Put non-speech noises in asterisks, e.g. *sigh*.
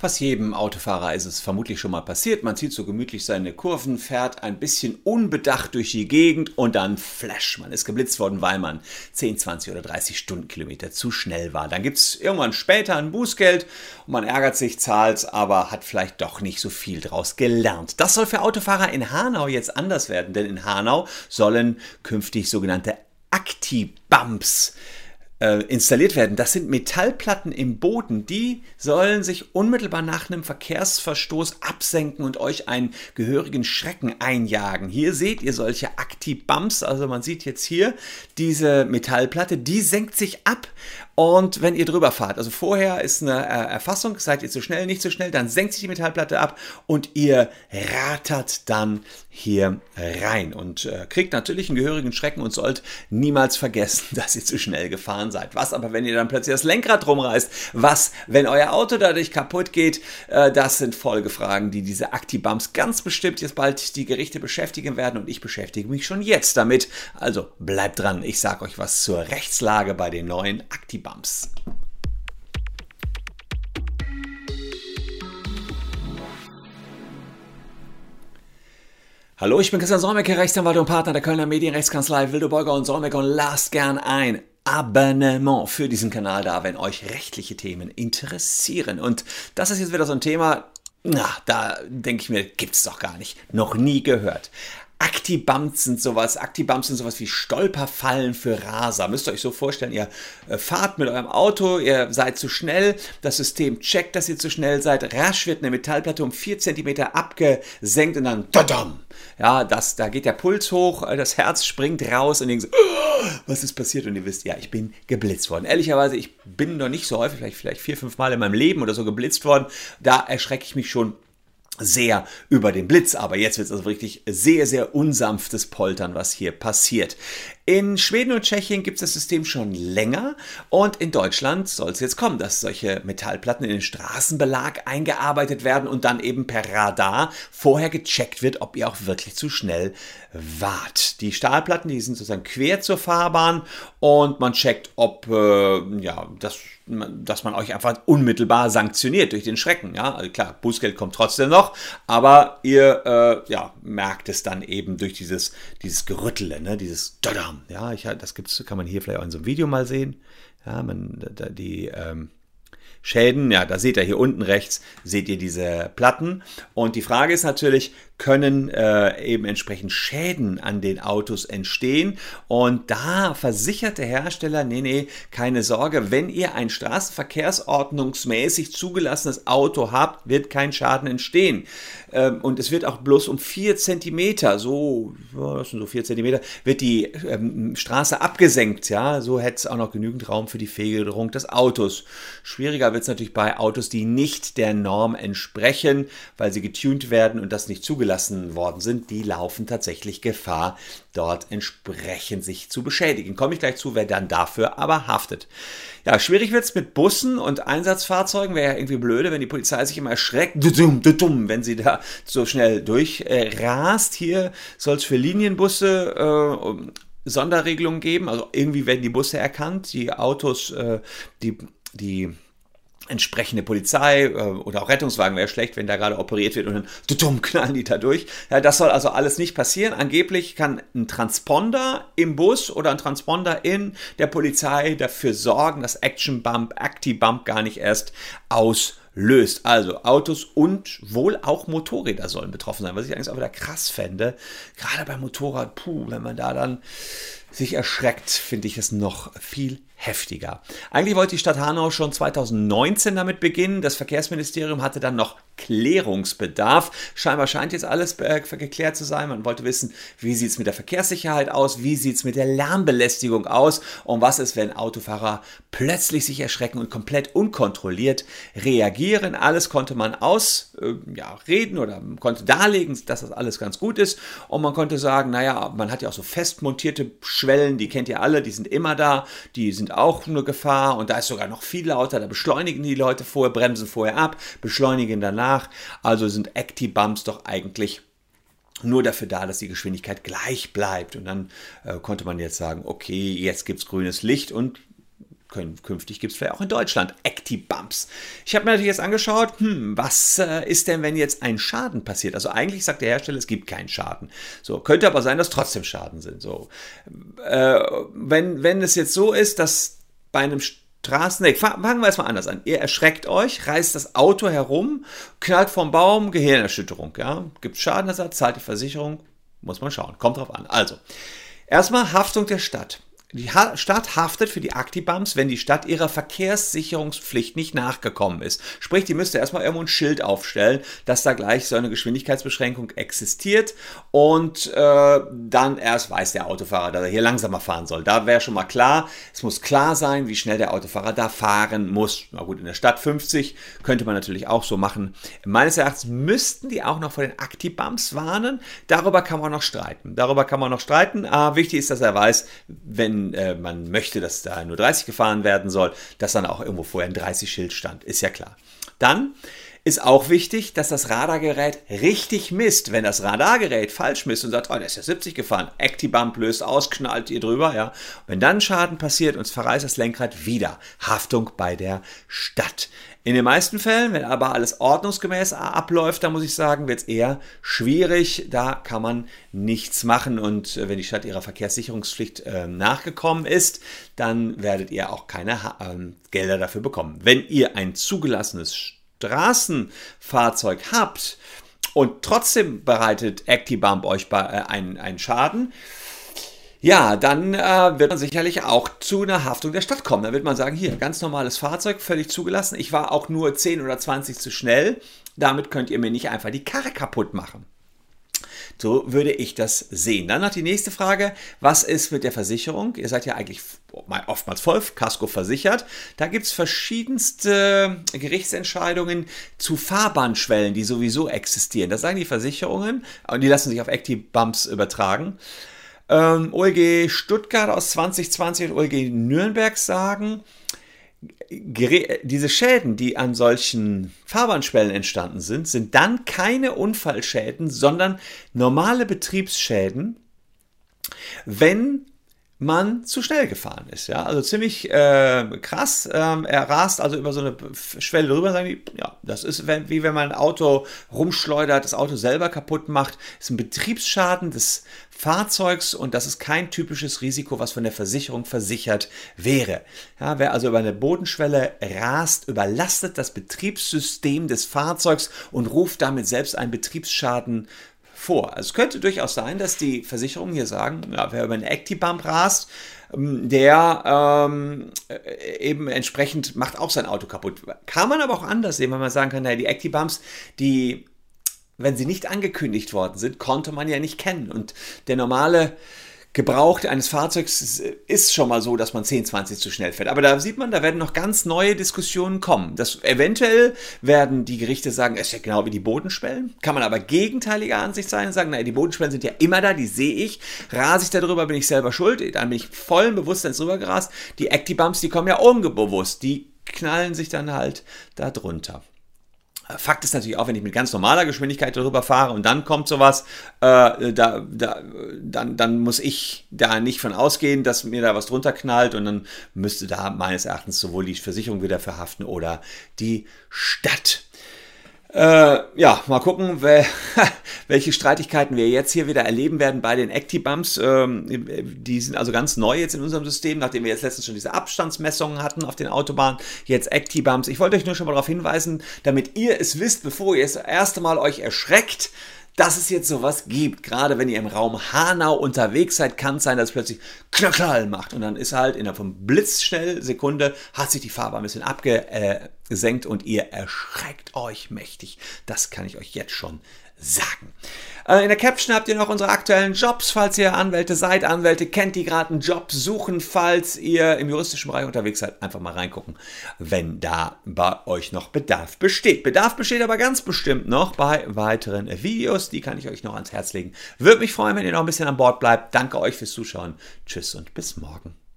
Fast jedem Autofahrer ist es vermutlich schon mal passiert. Man zieht so gemütlich seine Kurven, fährt ein bisschen unbedacht durch die Gegend und dann flash, man ist geblitzt worden, weil man 10, 20 oder 30 Stundenkilometer zu schnell war. Dann gibt es irgendwann später ein Bußgeld und man ärgert sich, zahlt, aber hat vielleicht doch nicht so viel draus gelernt. Das soll für Autofahrer in Hanau jetzt anders werden, denn in Hanau sollen künftig sogenannte Acti-Bumps äh, installiert werden. Das sind Metallplatten im Boden, die sollen sich unmittelbar nach einem Verkehrsverstoß absenken und euch einen gehörigen Schrecken einjagen. Hier seht ihr solche Acti-Bumps, also man sieht jetzt hier diese Metallplatte, die senkt sich ab und wenn ihr drüber fahrt, also vorher ist eine äh, Erfassung, seid ihr zu schnell, nicht zu schnell, dann senkt sich die Metallplatte ab und ihr ratert dann hier rein und äh, kriegt natürlich einen gehörigen Schrecken und sollt niemals vergessen, *laughs* dass ihr zu schnell gefahren seid. Was aber, wenn ihr dann plötzlich das Lenkrad rumreißt? Was, wenn euer Auto dadurch kaputt geht? Äh, das sind Folgefragen, die diese Actibums ganz bestimmt jetzt bald die Gerichte beschäftigen werden und ich beschäftige mich schon jetzt damit. Also bleibt dran, ich sage euch was zur Rechtslage bei den neuen Actibums. Bumps. Hallo, ich bin Christian Solmecke, Rechtsanwalt und Partner der Kölner Medienrechtskanzlei Wildeborger und Solmecke und lasst gern ein Abonnement für diesen Kanal da, wenn euch rechtliche Themen interessieren. Und das ist jetzt wieder so ein Thema, na, da denke ich mir, gibt's doch gar nicht. Noch nie gehört. Actibumps sind sowas, Actibumps sind sowas wie Stolperfallen für Raser. Müsst ihr euch so vorstellen, ihr äh, fahrt mit eurem Auto, ihr seid zu schnell, das System checkt, dass ihr zu schnell seid, rasch wird eine Metallplatte um 4 cm abgesenkt und dann tadam! Ja, das, da geht der Puls hoch, äh, das Herz springt raus und ihr so, oh, was ist passiert? Und ihr wisst, ja, ich bin geblitzt worden. Ehrlicherweise, ich bin noch nicht so häufig, vielleicht, vielleicht vier, fünf Mal in meinem Leben oder so geblitzt worden. Da erschrecke ich mich schon sehr über den Blitz, aber jetzt wird es also wirklich sehr, sehr unsanftes Poltern, was hier passiert. In Schweden und Tschechien gibt es das System schon länger und in Deutschland soll es jetzt kommen, dass solche Metallplatten in den Straßenbelag eingearbeitet werden und dann eben per Radar vorher gecheckt wird, ob ihr auch wirklich zu schnell wart. Die Stahlplatten, die sind sozusagen quer zur Fahrbahn und man checkt, ob äh, ja, das dass man euch einfach unmittelbar sanktioniert durch den Schrecken. Ja, also klar, Bußgeld kommt trotzdem noch, aber ihr äh, ja, merkt es dann eben durch dieses, dieses Gerüttele, ne? dieses Dodam, ja, ich, das gibt's, kann man hier vielleicht auch in so einem Video mal sehen. Ja, man, die ähm, Schäden, ja, da seht ihr hier unten rechts, seht ihr diese Platten. Und die Frage ist natürlich, können äh, eben entsprechend Schäden an den Autos entstehen. Und da versichert der Hersteller, nee, nee, keine Sorge, wenn ihr ein straßenverkehrsordnungsmäßig zugelassenes Auto habt, wird kein Schaden entstehen. Ähm, und es wird auch bloß um vier Zentimeter, so, das sind so vier Zentimeter, wird die ähm, Straße abgesenkt. Ja, so hätte es auch noch genügend Raum für die Federung des Autos. Schwieriger wird es natürlich bei Autos, die nicht der Norm entsprechen, weil sie getuned werden und das nicht zugelassen zugelassen worden sind, die laufen tatsächlich Gefahr, dort entsprechend sich zu beschädigen. Komme ich gleich zu, wer dann dafür aber haftet. Ja, schwierig wird es mit Bussen und Einsatzfahrzeugen. Wäre ja irgendwie blöde, wenn die Polizei sich immer erschreckt, wenn sie da so schnell durchrast. Hier soll es für Linienbusse äh, Sonderregelungen geben. Also irgendwie werden die Busse erkannt, die Autos, äh, die, die entsprechende Polizei äh, oder auch Rettungswagen wäre schlecht, wenn da gerade operiert wird und dann dumm knallen die da durch. Ja, das soll also alles nicht passieren. Angeblich kann ein Transponder im Bus oder ein Transponder in der Polizei dafür sorgen, dass Action Bump, Acti Bump gar nicht erst auslöst. Also Autos und wohl auch Motorräder sollen betroffen sein, was ich eigentlich auch wieder krass fände. Gerade beim Motorrad, puh, wenn man da dann sich erschreckt, finde ich es noch viel heftiger. Eigentlich wollte die Stadt Hanau schon 2019 damit beginnen. Das Verkehrsministerium hatte dann noch Klärungsbedarf. Scheinbar scheint jetzt alles äh, geklärt zu sein. Man wollte wissen, wie sieht es mit der Verkehrssicherheit aus, wie sieht es mit der Lärmbelästigung aus und was ist, wenn Autofahrer plötzlich sich erschrecken und komplett unkontrolliert reagieren. Alles konnte man ausreden äh, ja, oder konnte darlegen, dass das alles ganz gut ist. Und man konnte sagen, naja, man hat ja auch so fest montierte Schwellen, die kennt ihr alle, die sind immer da, die sind auch eine Gefahr und da ist sogar noch viel lauter, da beschleunigen die Leute vorher, bremsen vorher ab, beschleunigen danach. Also sind Acti-Bumps doch eigentlich nur dafür da, dass die Geschwindigkeit gleich bleibt. Und dann äh, konnte man jetzt sagen, okay, jetzt gibt es grünes Licht und künftig gibt es vielleicht auch in Deutschland Acti-Bumps. Ich habe mir natürlich jetzt angeschaut, hm, was äh, ist denn, wenn jetzt ein Schaden passiert? Also eigentlich sagt der Hersteller, es gibt keinen Schaden. So, könnte aber sein, dass trotzdem Schaden sind. So, äh, wenn, wenn es jetzt so ist, dass bei einem Straßen, nee, fangen wir erstmal anders an. Ihr erschreckt euch, reißt das Auto herum, knallt vom Baum, Gehirnerschütterung, ja. Gibt Schadenersatz, zahlt die Versicherung, muss man schauen, kommt drauf an. Also, erstmal Haftung der Stadt. Die Stadt haftet für die Aktibams, wenn die Stadt ihrer Verkehrssicherungspflicht nicht nachgekommen ist. Sprich, die müsste erstmal irgendwo ein Schild aufstellen, dass da gleich so eine Geschwindigkeitsbeschränkung existiert und äh, dann erst weiß der Autofahrer, dass er hier langsamer fahren soll. Da wäre schon mal klar, es muss klar sein, wie schnell der Autofahrer da fahren muss. Na gut, in der Stadt 50 könnte man natürlich auch so machen. Meines Erachtens müssten die auch noch vor den Aktibams warnen. Darüber kann man noch streiten. Darüber kann man noch streiten. Aber wichtig ist, dass er weiß, wenn äh, man möchte, dass da nur 30 gefahren werden soll, dass dann auch irgendwo vorher ein 30-Schild stand, ist ja klar. Dann ist auch wichtig, dass das Radargerät richtig misst. Wenn das Radargerät falsch misst und sagt, oh, der ist ja 70 gefahren, Actibump löst aus, knallt ihr drüber, ja. Wenn dann Schaden passiert und es verreißt das Lenkrad wieder, Haftung bei der Stadt. In den meisten Fällen, wenn aber alles ordnungsgemäß abläuft, da muss ich sagen, wird es eher schwierig. Da kann man nichts machen. Und äh, wenn die Stadt ihrer Verkehrssicherungspflicht äh, nachgekommen ist, dann werdet ihr auch keine äh, Gelder dafür bekommen. Wenn ihr ein zugelassenes Straßenfahrzeug habt und trotzdem bereitet ActiBump euch äh, einen, einen Schaden, ja, dann äh, wird man sicherlich auch zu einer Haftung der Stadt kommen. Dann wird man sagen, hier, ganz normales Fahrzeug, völlig zugelassen. Ich war auch nur 10 oder 20 zu schnell. Damit könnt ihr mir nicht einfach die Karre kaputt machen. So würde ich das sehen. Dann noch die nächste Frage. Was ist mit der Versicherung? Ihr seid ja eigentlich oftmals voll Casco versichert. Da gibt es verschiedenste Gerichtsentscheidungen zu Fahrbahnschwellen, die sowieso existieren. Das sagen die Versicherungen und die lassen sich auf Active Bumps übertragen. Ähm, OLG Stuttgart aus 2020 und OLG Nürnberg sagen, diese Schäden, die an solchen Fahrbahnschwellen entstanden sind, sind dann keine Unfallschäden, sondern normale Betriebsschäden, wenn man zu schnell gefahren ist. Ja, also ziemlich äh, krass. Ähm, er rast also über so eine Schwelle drüber. Sagen die, ja, das ist wie wenn man ein Auto rumschleudert, das Auto selber kaputt macht. Das ist ein Betriebsschaden des Fahrzeugs und das ist kein typisches Risiko, was von der Versicherung versichert wäre. Ja, wer also über eine Bodenschwelle rast, überlastet das Betriebssystem des Fahrzeugs und ruft damit selbst einen Betriebsschaden vor. Also es könnte durchaus sein, dass die Versicherungen hier sagen, ja, wer über einen Actibump rast, ähm, der ähm, äh, eben entsprechend macht auch sein Auto kaputt. Kann man aber auch anders sehen, wenn man sagen kann, naja, die Actibumps, die, wenn sie nicht angekündigt worden sind, konnte man ja nicht kennen. Und der normale Gebraucht eines Fahrzeugs ist schon mal so, dass man 10, 20 zu schnell fährt. Aber da sieht man, da werden noch ganz neue Diskussionen kommen. Das, eventuell werden die Gerichte sagen, es ist ja genau wie die Bodenschwellen. Kann man aber gegenteiliger Ansicht sein und sagen, naja, die Bodenschwellen sind ja immer da, die sehe ich. Rase ich darüber, bin ich selber schuld. Dann bin ich vollen Bewusstseins drüber gerast. Die Actibumps, die kommen ja unbewusst. Die knallen sich dann halt da drunter. Fakt ist natürlich auch, wenn ich mit ganz normaler Geschwindigkeit darüber fahre und dann kommt sowas, äh, da, da, dann, dann muss ich da nicht von ausgehen, dass mir da was drunter knallt und dann müsste da meines Erachtens sowohl die Versicherung wieder verhaften oder die Stadt. Äh, ja, mal gucken, *laughs* welche Streitigkeiten wir jetzt hier wieder erleben werden bei den Actibumps. Ähm, die sind also ganz neu jetzt in unserem System, nachdem wir jetzt letztens schon diese Abstandsmessungen hatten auf den Autobahnen. Jetzt Actibumps. Ich wollte euch nur schon mal darauf hinweisen, damit ihr es wisst, bevor ihr das erste Mal euch erschreckt, dass es jetzt sowas gibt. Gerade wenn ihr im Raum Hanau unterwegs seid, kann es sein, dass es plötzlich Knackerl macht. Und dann ist halt in einer blitzschnell Sekunde hat sich die Farbe ein bisschen abgesenkt und ihr erschreckt euch mächtig. Das kann ich euch jetzt schon sagen. Äh, in der Caption habt ihr noch unsere aktuellen Jobs, falls ihr Anwälte seid, Anwälte kennt, die gerade einen Job suchen, falls ihr im juristischen Bereich unterwegs seid, einfach mal reingucken, wenn da bei euch noch Bedarf besteht. Bedarf besteht aber ganz bestimmt noch bei weiteren Videos, die kann ich euch noch ans Herz legen. Würde mich freuen, wenn ihr noch ein bisschen an Bord bleibt. Danke euch fürs Zuschauen. Tschüss und bis morgen.